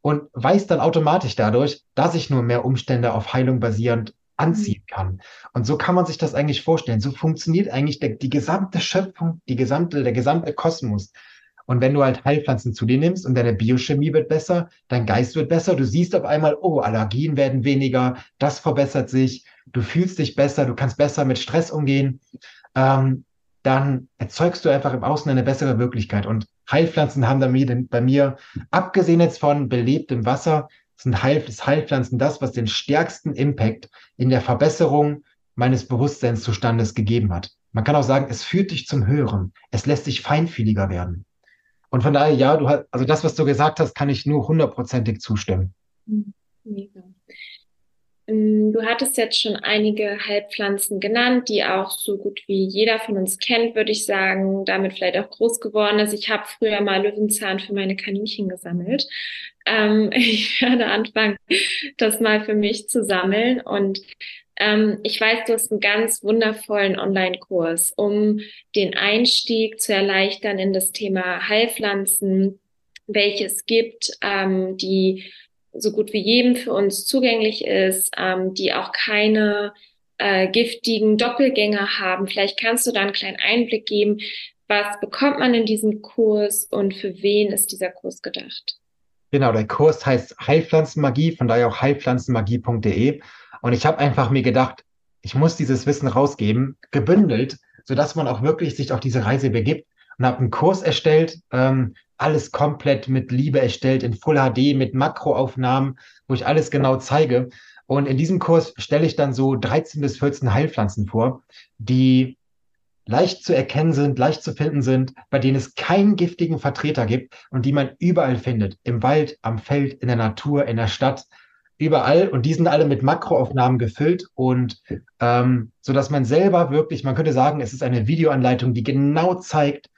Speaker 2: und weiß dann automatisch dadurch, dass ich nur mehr Umstände auf Heilung basierend anziehen kann. Und so kann man sich das eigentlich vorstellen. So funktioniert eigentlich der, die gesamte Schöpfung, die gesamte, der gesamte Kosmos. Und wenn du halt Heilpflanzen zu dir nimmst und deine Biochemie wird besser, dein Geist wird besser, du siehst auf einmal, oh, Allergien werden weniger, das verbessert sich, du fühlst dich besser, du kannst besser mit Stress umgehen, ähm, dann erzeugst du einfach im Außen eine bessere Wirklichkeit. Und Heilpflanzen haben bei mir, abgesehen jetzt von belebtem Wasser, sind Heil, Heilpflanzen das, was den stärksten Impact in der Verbesserung meines Bewusstseinszustandes gegeben hat. Man kann auch sagen, es führt dich zum Hören. Es lässt dich feinfühliger werden. Und von daher, ja, du hast, also das, was du gesagt hast, kann ich nur hundertprozentig zustimmen. Mega.
Speaker 1: Ähm, du hattest jetzt schon einige Heilpflanzen genannt, die auch so gut wie jeder von uns kennt, würde ich sagen, damit vielleicht auch groß geworden ist. Ich habe früher mal Löwenzahn für meine Kaninchen gesammelt. Ähm, ich werde anfangen, das mal für mich zu sammeln. Und ähm, ich weiß, du hast einen ganz wundervollen Online-Kurs, um den Einstieg zu erleichtern in das Thema Heilpflanzen, welches gibt, ähm, die so gut wie jedem für uns zugänglich ist, ähm, die auch keine äh, giftigen Doppelgänger haben. Vielleicht kannst du da einen kleinen Einblick geben, was bekommt man in diesem Kurs und für wen ist dieser Kurs gedacht?
Speaker 2: Genau, der Kurs heißt Heilpflanzenmagie, von daher auch heilpflanzenmagie.de. Und ich habe einfach mir gedacht, ich muss dieses Wissen rausgeben, gebündelt, sodass man auch wirklich sich auf diese Reise begibt und habe einen Kurs erstellt, ähm, alles komplett mit Liebe erstellt, in Full HD, mit Makroaufnahmen, wo ich alles genau zeige. Und in diesem Kurs stelle ich dann so 13 bis 14 Heilpflanzen vor, die leicht zu erkennen sind, leicht zu finden sind, bei denen es keinen giftigen Vertreter gibt und die man überall findet. Im Wald, am Feld, in der Natur, in der Stadt, überall. Und die sind alle mit Makroaufnahmen gefüllt und ähm, so dass man selber wirklich, man könnte sagen, es ist eine Videoanleitung, die genau zeigt,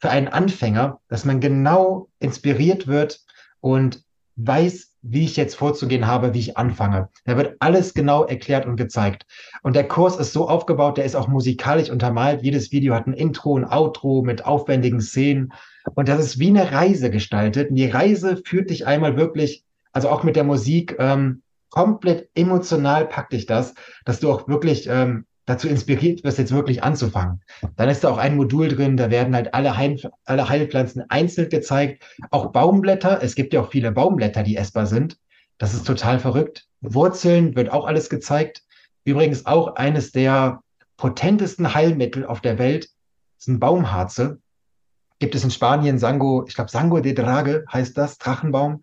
Speaker 2: für einen Anfänger, dass man genau inspiriert wird und weiß, wie ich jetzt vorzugehen habe, wie ich anfange. Da wird alles genau erklärt und gezeigt. Und der Kurs ist so aufgebaut, der ist auch musikalisch untermalt. Jedes Video hat ein Intro, ein Outro mit aufwendigen Szenen. Und das ist wie eine Reise gestaltet. Und die Reise führt dich einmal wirklich, also auch mit der Musik, ähm, komplett emotional packt dich das, dass du auch wirklich ähm, dazu inspiriert wirst, jetzt wirklich anzufangen. Dann ist da auch ein Modul drin, da werden halt alle, Heil, alle Heilpflanzen einzeln gezeigt. Auch Baumblätter. Es gibt ja auch viele Baumblätter, die essbar sind. Das ist total verrückt. Wurzeln wird auch alles gezeigt. Übrigens auch eines der potentesten Heilmittel auf der Welt sind Baumharze. Gibt es in Spanien Sango, ich glaube Sango de Drage heißt das, Drachenbaum.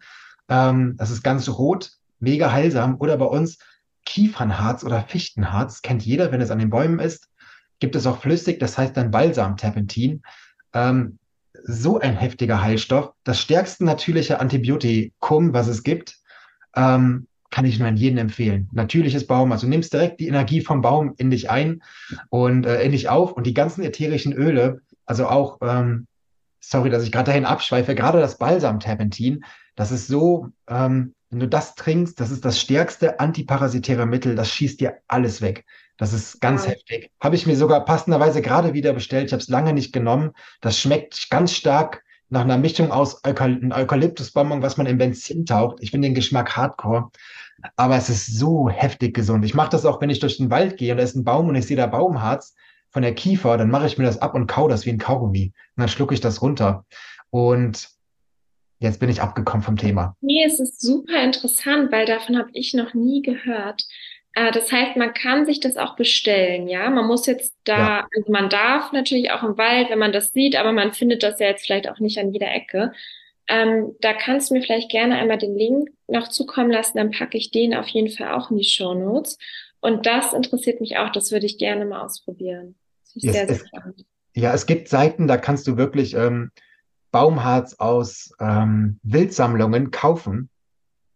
Speaker 2: Ähm, das ist ganz rot, mega heilsam. Oder bei uns Kiefernharz oder Fichtenharz, kennt jeder, wenn es an den Bäumen ist. Gibt es auch flüssig, das heißt dann Balsamterpentin. Ähm, so ein heftiger Heilstoff. Das stärkste natürliche Antibiotikum, was es gibt, ähm, kann ich nur an jeden empfehlen. Natürliches Baum, also nimmst direkt die Energie vom Baum in dich ein und äh, in dich auf und die ganzen ätherischen Öle, also auch, ähm, sorry, dass ich gerade dahin abschweife, gerade das Balsamterpentin, das ist so ähm, wenn du das trinkst, das ist das stärkste antiparasitäre Mittel, das schießt dir alles weg. Das ist ganz ja. heftig. Habe ich mir sogar passenderweise gerade wieder bestellt. Ich habe es lange nicht genommen. Das schmeckt ganz stark nach einer Mischung aus Eukaly Eukalyptusbonbon, was man in Benzin taucht. Ich finde den Geschmack hardcore. Aber es ist so heftig gesund. Ich mache das auch, wenn ich durch den Wald gehe und da ist ein Baum und ich sehe da Baumharz von der Kiefer, dann mache ich mir das ab und kau das wie ein Kaugummi. Und dann schlucke ich das runter. Und Jetzt bin ich abgekommen vom Thema.
Speaker 1: Nee, es ist super interessant, weil davon habe ich noch nie gehört. Äh, das heißt, man kann sich das auch bestellen, ja. Man muss jetzt da, ja. also man darf natürlich auch im Wald, wenn man das sieht, aber man findet das ja jetzt vielleicht auch nicht an jeder Ecke. Ähm, da kannst du mir vielleicht gerne einmal den Link noch zukommen lassen, dann packe ich den auf jeden Fall auch in die Show Notes. Und das interessiert mich auch, das würde ich gerne mal ausprobieren. Das ist
Speaker 2: yes, sehr, sehr spannend. Ja, es gibt Seiten, da kannst du wirklich ähm, Baumharz aus ähm, Wildsammlungen kaufen.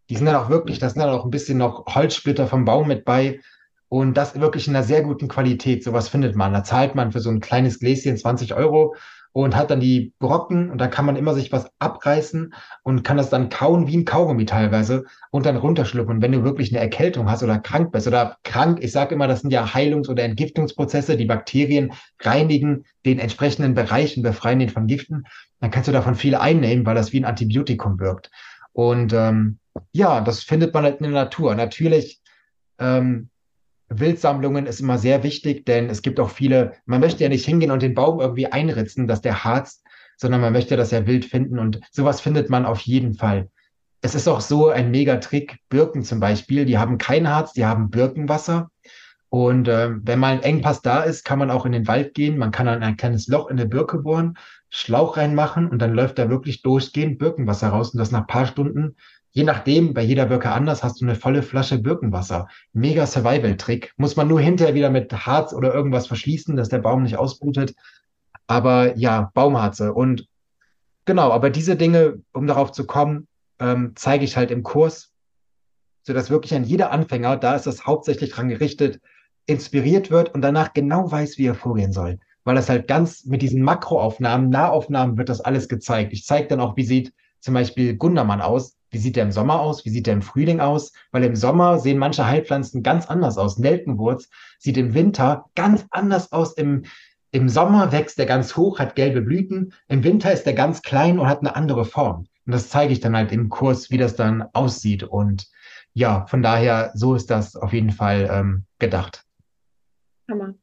Speaker 2: Die sind dann auch wirklich, da sind dann auch ein bisschen noch Holzsplitter vom Baum mit bei. Und das wirklich in einer sehr guten Qualität. Sowas findet man. Da zahlt man für so ein kleines Gläschen 20 Euro und hat dann die Brocken und da kann man immer sich was abreißen und kann das dann kauen wie ein Kaugummi teilweise und dann runterschlucken. Und wenn du wirklich eine Erkältung hast oder krank bist oder krank, ich sage immer, das sind ja Heilungs- oder Entgiftungsprozesse, die Bakterien reinigen den entsprechenden Bereich und befreien den von Giften, dann kannst du davon viel einnehmen, weil das wie ein Antibiotikum wirkt. Und ähm, ja, das findet man halt in der Natur. Natürlich ähm, Wildsammlungen ist immer sehr wichtig, denn es gibt auch viele, man möchte ja nicht hingehen und den Baum irgendwie einritzen, dass der harzt, sondern man möchte das ja wild finden und sowas findet man auf jeden Fall. Es ist auch so ein Mega-Trick, Birken zum Beispiel, die haben kein Harz, die haben Birkenwasser. Und äh, wenn mal ein Engpass da ist, kann man auch in den Wald gehen. Man kann dann ein kleines Loch in der Birke bohren, Schlauch reinmachen und dann läuft da wirklich durchgehend Birkenwasser raus. Und das nach paar Stunden, je nachdem, bei jeder Birke anders, hast du eine volle Flasche Birkenwasser. Mega Survival-Trick. Muss man nur hinterher wieder mit Harz oder irgendwas verschließen, dass der Baum nicht ausblutet. Aber ja, Baumharze. Und genau, aber diese Dinge, um darauf zu kommen, ähm, zeige ich halt im Kurs, sodass wirklich ein jeder Anfänger, da ist das hauptsächlich dran gerichtet, inspiriert wird und danach genau weiß, wie er vorgehen soll. Weil das halt ganz mit diesen Makroaufnahmen, Nahaufnahmen wird das alles gezeigt. Ich zeige dann auch, wie sieht zum Beispiel Gundermann aus, wie sieht der im Sommer aus, wie sieht der im Frühling aus, weil im Sommer sehen manche Heilpflanzen ganz anders aus. Nelkenwurz sieht im Winter ganz anders aus im, im Sommer wächst er ganz hoch, hat gelbe Blüten. Im Winter ist er ganz klein und hat eine andere Form. Und das zeige ich dann halt im Kurs, wie das dann aussieht. Und ja, von daher, so ist das auf jeden Fall ähm, gedacht.
Speaker 1: Hammer.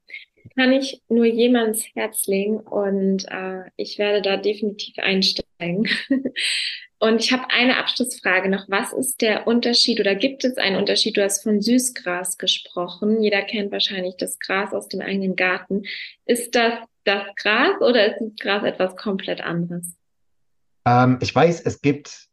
Speaker 1: Kann ich nur jemands Herz legen und äh, ich werde da definitiv einsteigen. Und ich habe eine Abschlussfrage noch. Was ist der Unterschied oder gibt es einen Unterschied? Du hast von Süßgras gesprochen. Jeder kennt wahrscheinlich das Gras aus dem eigenen Garten. Ist das das Gras oder ist das Gras etwas komplett anderes?
Speaker 2: Ähm, ich weiß, es gibt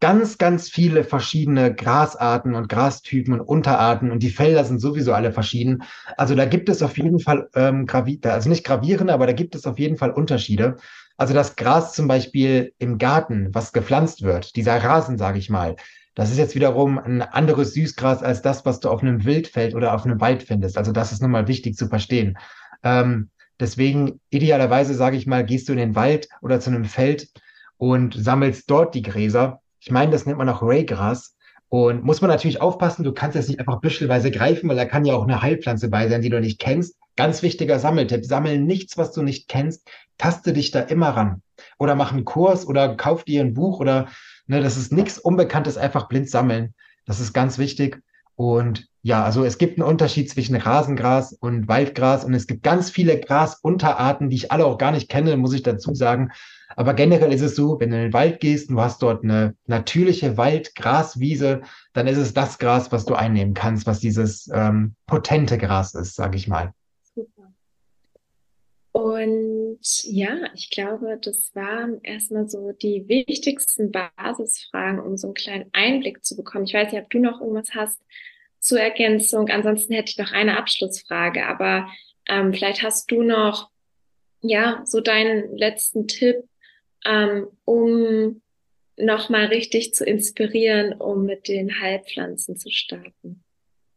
Speaker 2: ganz, ganz viele verschiedene Grasarten und Grastypen und Unterarten und die Felder sind sowieso alle verschieden. Also da gibt es auf jeden Fall ähm, gravi also nicht gravierende, aber da gibt es auf jeden Fall Unterschiede. Also das Gras zum Beispiel im Garten, was gepflanzt wird, dieser Rasen, sage ich mal, das ist jetzt wiederum ein anderes Süßgras als das, was du auf einem Wildfeld oder auf einem Wald findest. Also das ist nun mal wichtig zu verstehen. Ähm, deswegen idealerweise, sage ich mal, gehst du in den Wald oder zu einem Feld und sammelst dort die Gräser. Ich meine, das nennt man auch Raygras. Und muss man natürlich aufpassen, du kannst jetzt nicht einfach büschelweise greifen, weil da kann ja auch eine Heilpflanze bei sein, die du nicht kennst. Ganz wichtiger Sammeltipp, sammel nichts, was du nicht kennst, taste dich da immer ran. Oder mach einen Kurs oder kauf dir ein Buch oder, ne, das ist nichts Unbekanntes, einfach blind sammeln. Das ist ganz wichtig. Und ja, also es gibt einen Unterschied zwischen Rasengras und Waldgras und es gibt ganz viele Grasunterarten, die ich alle auch gar nicht kenne, muss ich dazu sagen. Aber generell ist es so, wenn du in den Wald gehst und du hast dort eine natürliche Waldgraswiese, dann ist es das Gras, was du einnehmen kannst, was dieses ähm, potente Gras ist, sage ich mal.
Speaker 1: Und ja, ich glaube, das waren erstmal so die wichtigsten Basisfragen, um so einen kleinen Einblick zu bekommen. Ich weiß nicht, ob du noch irgendwas hast zur Ergänzung. Ansonsten hätte ich noch eine Abschlussfrage, aber ähm, vielleicht hast du noch, ja, so deinen letzten Tipp, ähm, um nochmal richtig zu inspirieren, um mit den Heilpflanzen zu starten.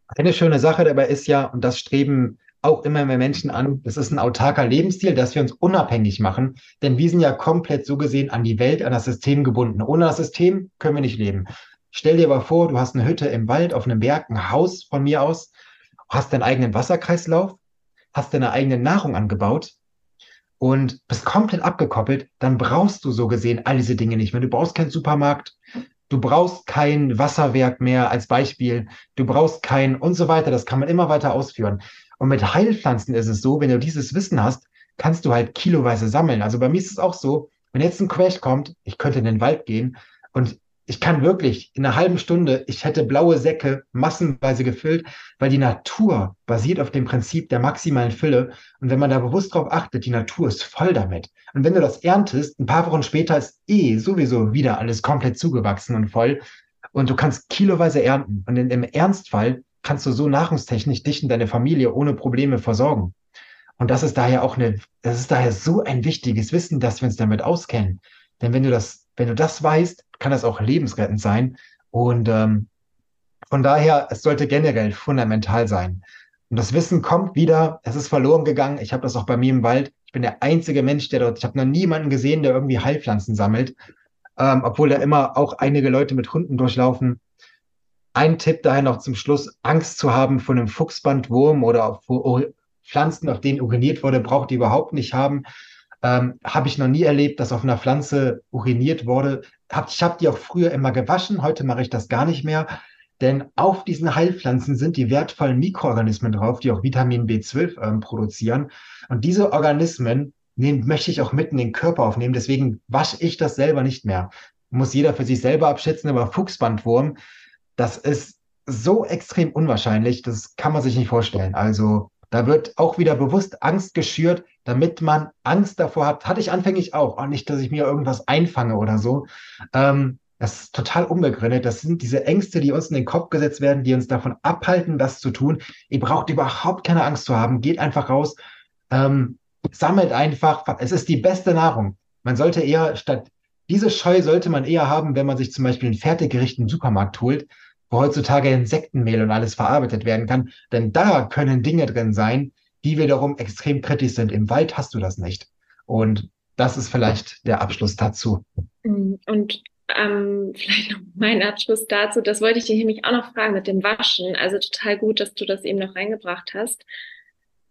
Speaker 2: Eine schöne Sache dabei ist ja, und das streben auch immer mehr Menschen an, das ist ein autarker Lebensstil, dass wir uns unabhängig machen, denn wir sind ja komplett so gesehen an die Welt, an das System gebunden. Ohne das System können wir nicht leben. Stell dir aber vor, du hast eine Hütte im Wald, auf einem Berg, ein Haus von mir aus, hast deinen eigenen Wasserkreislauf, hast deine eigene Nahrung angebaut und bist komplett abgekoppelt, dann brauchst du so gesehen all diese Dinge nicht mehr. Du brauchst keinen Supermarkt, du brauchst kein Wasserwerk mehr als Beispiel, du brauchst kein und so weiter. Das kann man immer weiter ausführen. Und mit Heilpflanzen ist es so, wenn du dieses Wissen hast, kannst du halt kiloweise sammeln. Also bei mir ist es auch so, wenn jetzt ein Crash kommt, ich könnte in den Wald gehen und ich kann wirklich in einer halben Stunde, ich hätte blaue Säcke massenweise gefüllt, weil die Natur basiert auf dem Prinzip der maximalen Fülle. Und wenn man da bewusst drauf achtet, die Natur ist voll damit. Und wenn du das erntest, ein paar Wochen später ist eh sowieso wieder alles komplett zugewachsen und voll. Und du kannst kiloweise ernten. Und in, im Ernstfall kannst du so nahrungstechnisch dich und deine Familie ohne Probleme versorgen. Und das ist daher auch eine, das ist daher so ein wichtiges Wissen, dass wir uns damit auskennen. Denn wenn du das, wenn du das weißt, kann das auch lebensrettend sein. Und ähm, von daher, es sollte generell fundamental sein. Und das Wissen kommt wieder, es ist verloren gegangen. Ich habe das auch bei mir im Wald. Ich bin der einzige Mensch, der dort, ich habe noch niemanden gesehen, der irgendwie Heilpflanzen sammelt, ähm, obwohl da immer auch einige Leute mit Hunden durchlaufen. Ein Tipp daher noch zum Schluss, Angst zu haben vor einem Fuchsbandwurm oder vor Pflanzen, auf denen uriniert wurde, braucht ihr überhaupt nicht haben. Ähm, habe ich noch nie erlebt, dass auf einer Pflanze uriniert wurde. Hab, ich habe die auch früher immer gewaschen, heute mache ich das gar nicht mehr. Denn auf diesen Heilpflanzen sind die wertvollen Mikroorganismen drauf, die auch Vitamin B12 ähm, produzieren. Und diese Organismen nehm, möchte ich auch mitten in den Körper aufnehmen. Deswegen wasche ich das selber nicht mehr. Muss jeder für sich selber abschätzen, aber Fuchsbandwurm, das ist so extrem unwahrscheinlich, das kann man sich nicht vorstellen. Also da wird auch wieder bewusst Angst geschürt, damit man Angst davor hat. Hatte ich anfänglich auch. Auch nicht, dass ich mir irgendwas einfange oder so. Ähm, das ist total unbegründet. Das sind diese Ängste, die uns in den Kopf gesetzt werden, die uns davon abhalten, das zu tun. Ihr braucht überhaupt keine Angst zu haben. Geht einfach raus. Ähm, sammelt einfach. Es ist die beste Nahrung. Man sollte eher statt diese Scheu sollte man eher haben, wenn man sich zum Beispiel ein Fertiggericht im Supermarkt holt, wo heutzutage Insektenmehl und alles verarbeitet werden kann. Denn da können Dinge drin sein, die wiederum extrem kritisch sind. Im Wald hast du das nicht. Und das ist vielleicht der Abschluss dazu.
Speaker 1: Und ähm, vielleicht noch mein Abschluss dazu. Das wollte ich dir nämlich auch noch fragen mit dem Waschen. Also total gut, dass du das eben noch reingebracht hast.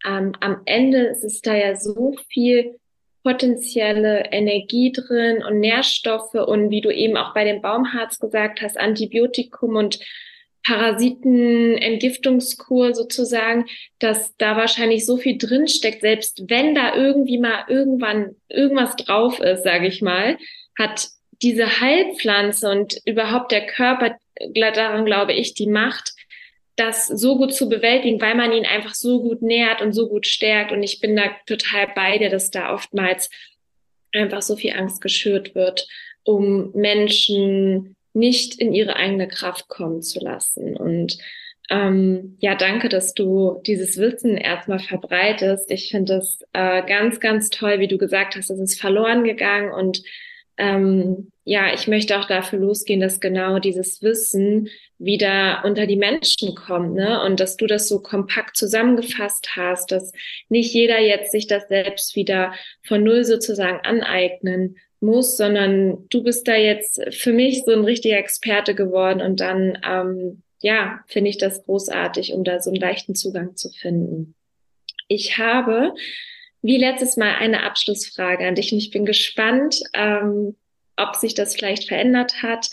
Speaker 1: Ähm, am Ende ist es da ja so viel potenzielle Energie drin und Nährstoffe und wie du eben auch bei dem Baumharz gesagt hast, Antibiotikum und Parasitenentgiftungskur sozusagen, dass da wahrscheinlich so viel drinsteckt, selbst wenn da irgendwie mal irgendwann irgendwas drauf ist, sage ich mal, hat diese Heilpflanze und überhaupt der Körper, daran glaube ich, die Macht, das so gut zu bewältigen, weil man ihn einfach so gut nährt und so gut stärkt. Und ich bin da total bei dir, dass da oftmals einfach so viel Angst geschürt wird, um Menschen nicht in ihre eigene Kraft kommen zu lassen. Und ähm, ja, danke, dass du dieses Wissen erstmal verbreitest. Ich finde es äh, ganz, ganz toll, wie du gesagt hast, es ist verloren gegangen und ähm, ja, ich möchte auch dafür losgehen, dass genau dieses Wissen wieder unter die Menschen kommt, ne? Und dass du das so kompakt zusammengefasst hast, dass nicht jeder jetzt sich das selbst wieder von Null sozusagen aneignen muss, sondern du bist da jetzt für mich so ein richtiger Experte geworden und dann, ähm, ja, finde ich das großartig, um da so einen leichten Zugang zu finden. Ich habe wie letztes Mal eine Abschlussfrage an dich und ich bin gespannt, ähm, ob sich das vielleicht verändert hat.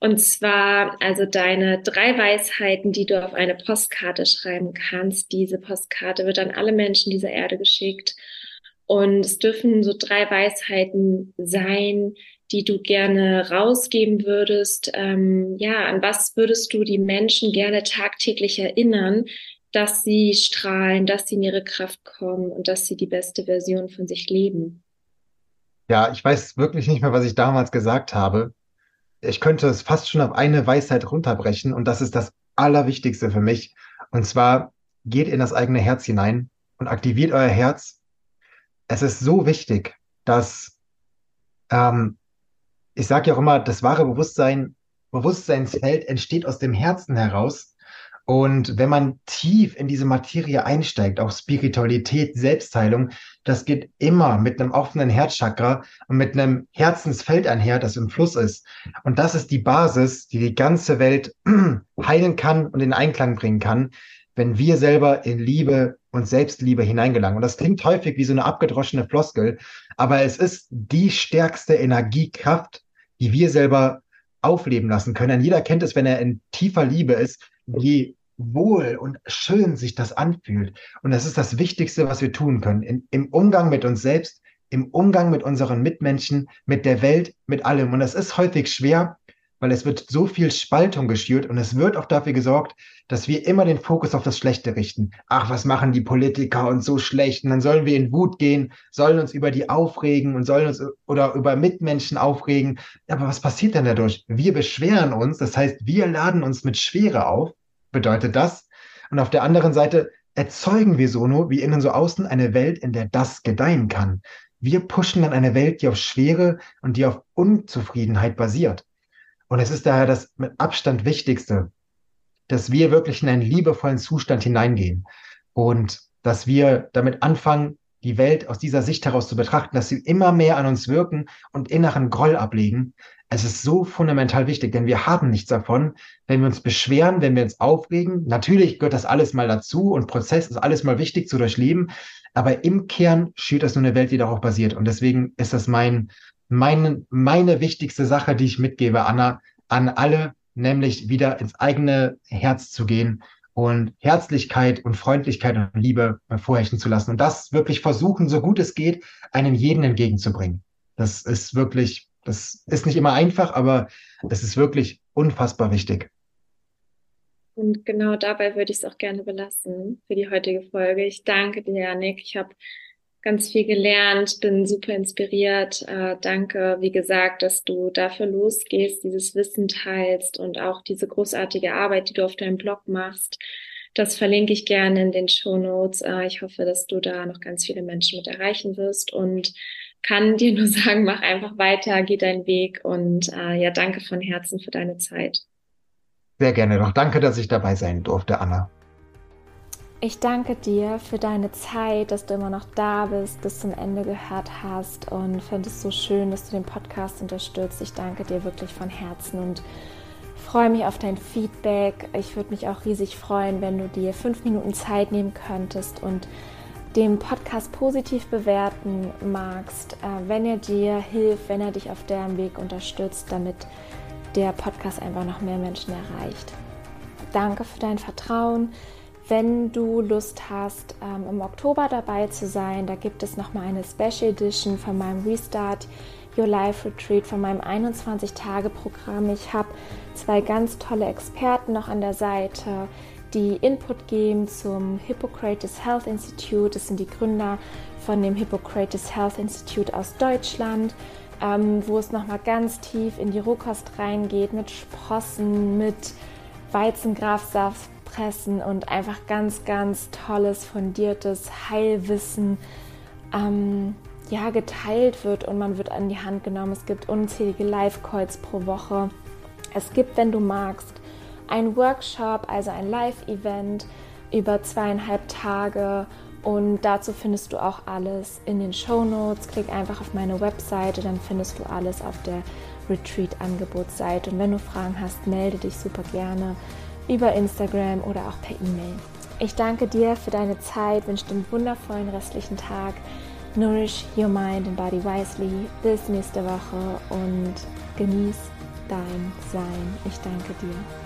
Speaker 1: Und zwar also deine drei Weisheiten, die du auf eine Postkarte schreiben kannst. Diese Postkarte wird an alle Menschen dieser Erde geschickt. Und es dürfen so drei Weisheiten sein, die du gerne rausgeben würdest. Ähm, ja, an was würdest du die Menschen gerne tagtäglich erinnern, dass sie strahlen, dass sie in ihre Kraft kommen und dass sie die beste Version von sich leben.
Speaker 2: Ja, ich weiß wirklich nicht mehr, was ich damals gesagt habe. Ich könnte es fast schon auf eine Weisheit runterbrechen und das ist das Allerwichtigste für mich. Und zwar geht in das eigene Herz hinein und aktiviert euer Herz. Es ist so wichtig, dass ähm, ich sage ja auch immer, das wahre Bewusstsein, Bewusstseinsfeld entsteht aus dem Herzen heraus. Und wenn man tief in diese Materie einsteigt, auch Spiritualität, Selbstheilung, das geht immer mit einem offenen Herzchakra und mit einem Herzensfeld einher, das im Fluss ist. Und das ist die Basis, die die ganze Welt heilen kann und in Einklang bringen kann, wenn wir selber in Liebe und Selbstliebe hineingelangen. Und das klingt häufig wie so eine abgedroschene Floskel, aber es ist die stärkste Energiekraft, die wir selber aufleben lassen können. Jeder kennt es, wenn er in tiefer Liebe ist, wie wohl und schön sich das anfühlt. Und das ist das Wichtigste, was wir tun können. In, Im Umgang mit uns selbst, im Umgang mit unseren Mitmenschen, mit der Welt, mit allem. Und das ist häufig schwer, weil es wird so viel Spaltung geschürt und es wird auch dafür gesorgt, dass wir immer den Fokus auf das Schlechte richten. Ach, was machen die Politiker und so schlecht? Und dann sollen wir in Wut gehen, sollen uns über die aufregen und sollen uns oder über Mitmenschen aufregen. Aber was passiert denn dadurch? Wir beschweren uns, das heißt, wir laden uns mit Schwere auf, bedeutet das. Und auf der anderen Seite erzeugen wir so nur wie innen so außen eine Welt, in der das gedeihen kann. Wir pushen dann eine Welt, die auf Schwere und die auf Unzufriedenheit basiert. Und es ist daher das mit Abstand Wichtigste, dass wir wirklich in einen liebevollen Zustand hineingehen und dass wir damit anfangen, die Welt aus dieser Sicht heraus zu betrachten, dass sie immer mehr an uns wirken und inneren Groll ablegen. Es ist so fundamental wichtig, denn wir haben nichts davon, wenn wir uns beschweren, wenn wir uns aufregen. Natürlich gehört das alles mal dazu und Prozess ist alles mal wichtig zu durchleben, aber im Kern schürt das nur eine Welt, die darauf basiert. Und deswegen ist das mein, mein, meine wichtigste Sache, die ich mitgebe, Anna, an alle, nämlich wieder ins eigene Herz zu gehen und Herzlichkeit und Freundlichkeit und Liebe vorherrschen zu lassen und das wirklich versuchen, so gut es geht, einem jeden entgegenzubringen. Das ist wirklich, das ist nicht immer einfach, aber es ist wirklich unfassbar wichtig.
Speaker 1: Und genau dabei würde ich es auch gerne belassen für die heutige Folge. Ich danke dir, Janik. Ich habe ganz viel gelernt, bin super inspiriert. Äh, danke, wie gesagt, dass du dafür losgehst, dieses Wissen teilst und auch diese großartige Arbeit, die du auf deinem Blog machst. Das verlinke ich gerne in den Show Notes. Äh, ich hoffe, dass du da noch ganz viele Menschen mit erreichen wirst und kann dir nur sagen, mach einfach weiter, geh deinen Weg und äh, ja, danke von Herzen für deine Zeit.
Speaker 2: Sehr gerne doch. Danke, dass ich dabei sein durfte, Anna.
Speaker 1: Ich danke dir für deine Zeit, dass du immer noch da bist, bis zum Ende gehört hast und finde es so schön, dass du den Podcast unterstützt. Ich danke dir wirklich von Herzen und freue mich auf dein Feedback. Ich würde mich auch riesig freuen, wenn du dir fünf Minuten Zeit nehmen könntest und den Podcast positiv bewerten magst, äh, wenn er dir hilft, wenn er dich auf deinem Weg unterstützt, damit der Podcast einfach noch mehr Menschen erreicht. Danke für dein Vertrauen. Wenn du Lust hast, ähm, im Oktober dabei zu sein, da gibt es nochmal eine Special Edition von meinem Restart Your Life Retreat, von meinem 21-Tage-Programm. Ich habe zwei ganz tolle Experten noch an der Seite, die Input geben zum Hippocrates Health Institute. Das sind die Gründer von dem Hippocrates Health Institute aus Deutschland, ähm, wo es nochmal ganz tief in die Rohkost reingeht mit Sprossen, mit Weizengrafsaft, pressen und einfach ganz, ganz tolles, fundiertes Heilwissen ähm, ja, geteilt wird und man wird an die Hand genommen. Es gibt unzählige Live-Calls pro Woche. Es gibt, wenn du magst, ein Workshop, also ein Live-Event über zweieinhalb Tage und dazu findest du auch alles in den Show Notes. Klick einfach auf meine Webseite, dann findest du alles auf der Retreat-Angebotsseite. Und wenn du Fragen hast, melde dich super gerne über Instagram oder auch per E-Mail. Ich danke dir für deine Zeit, wünsche dir einen wundervollen restlichen Tag. Nourish your mind and body wisely bis nächste Woche und genieß dein Sein. Ich danke dir.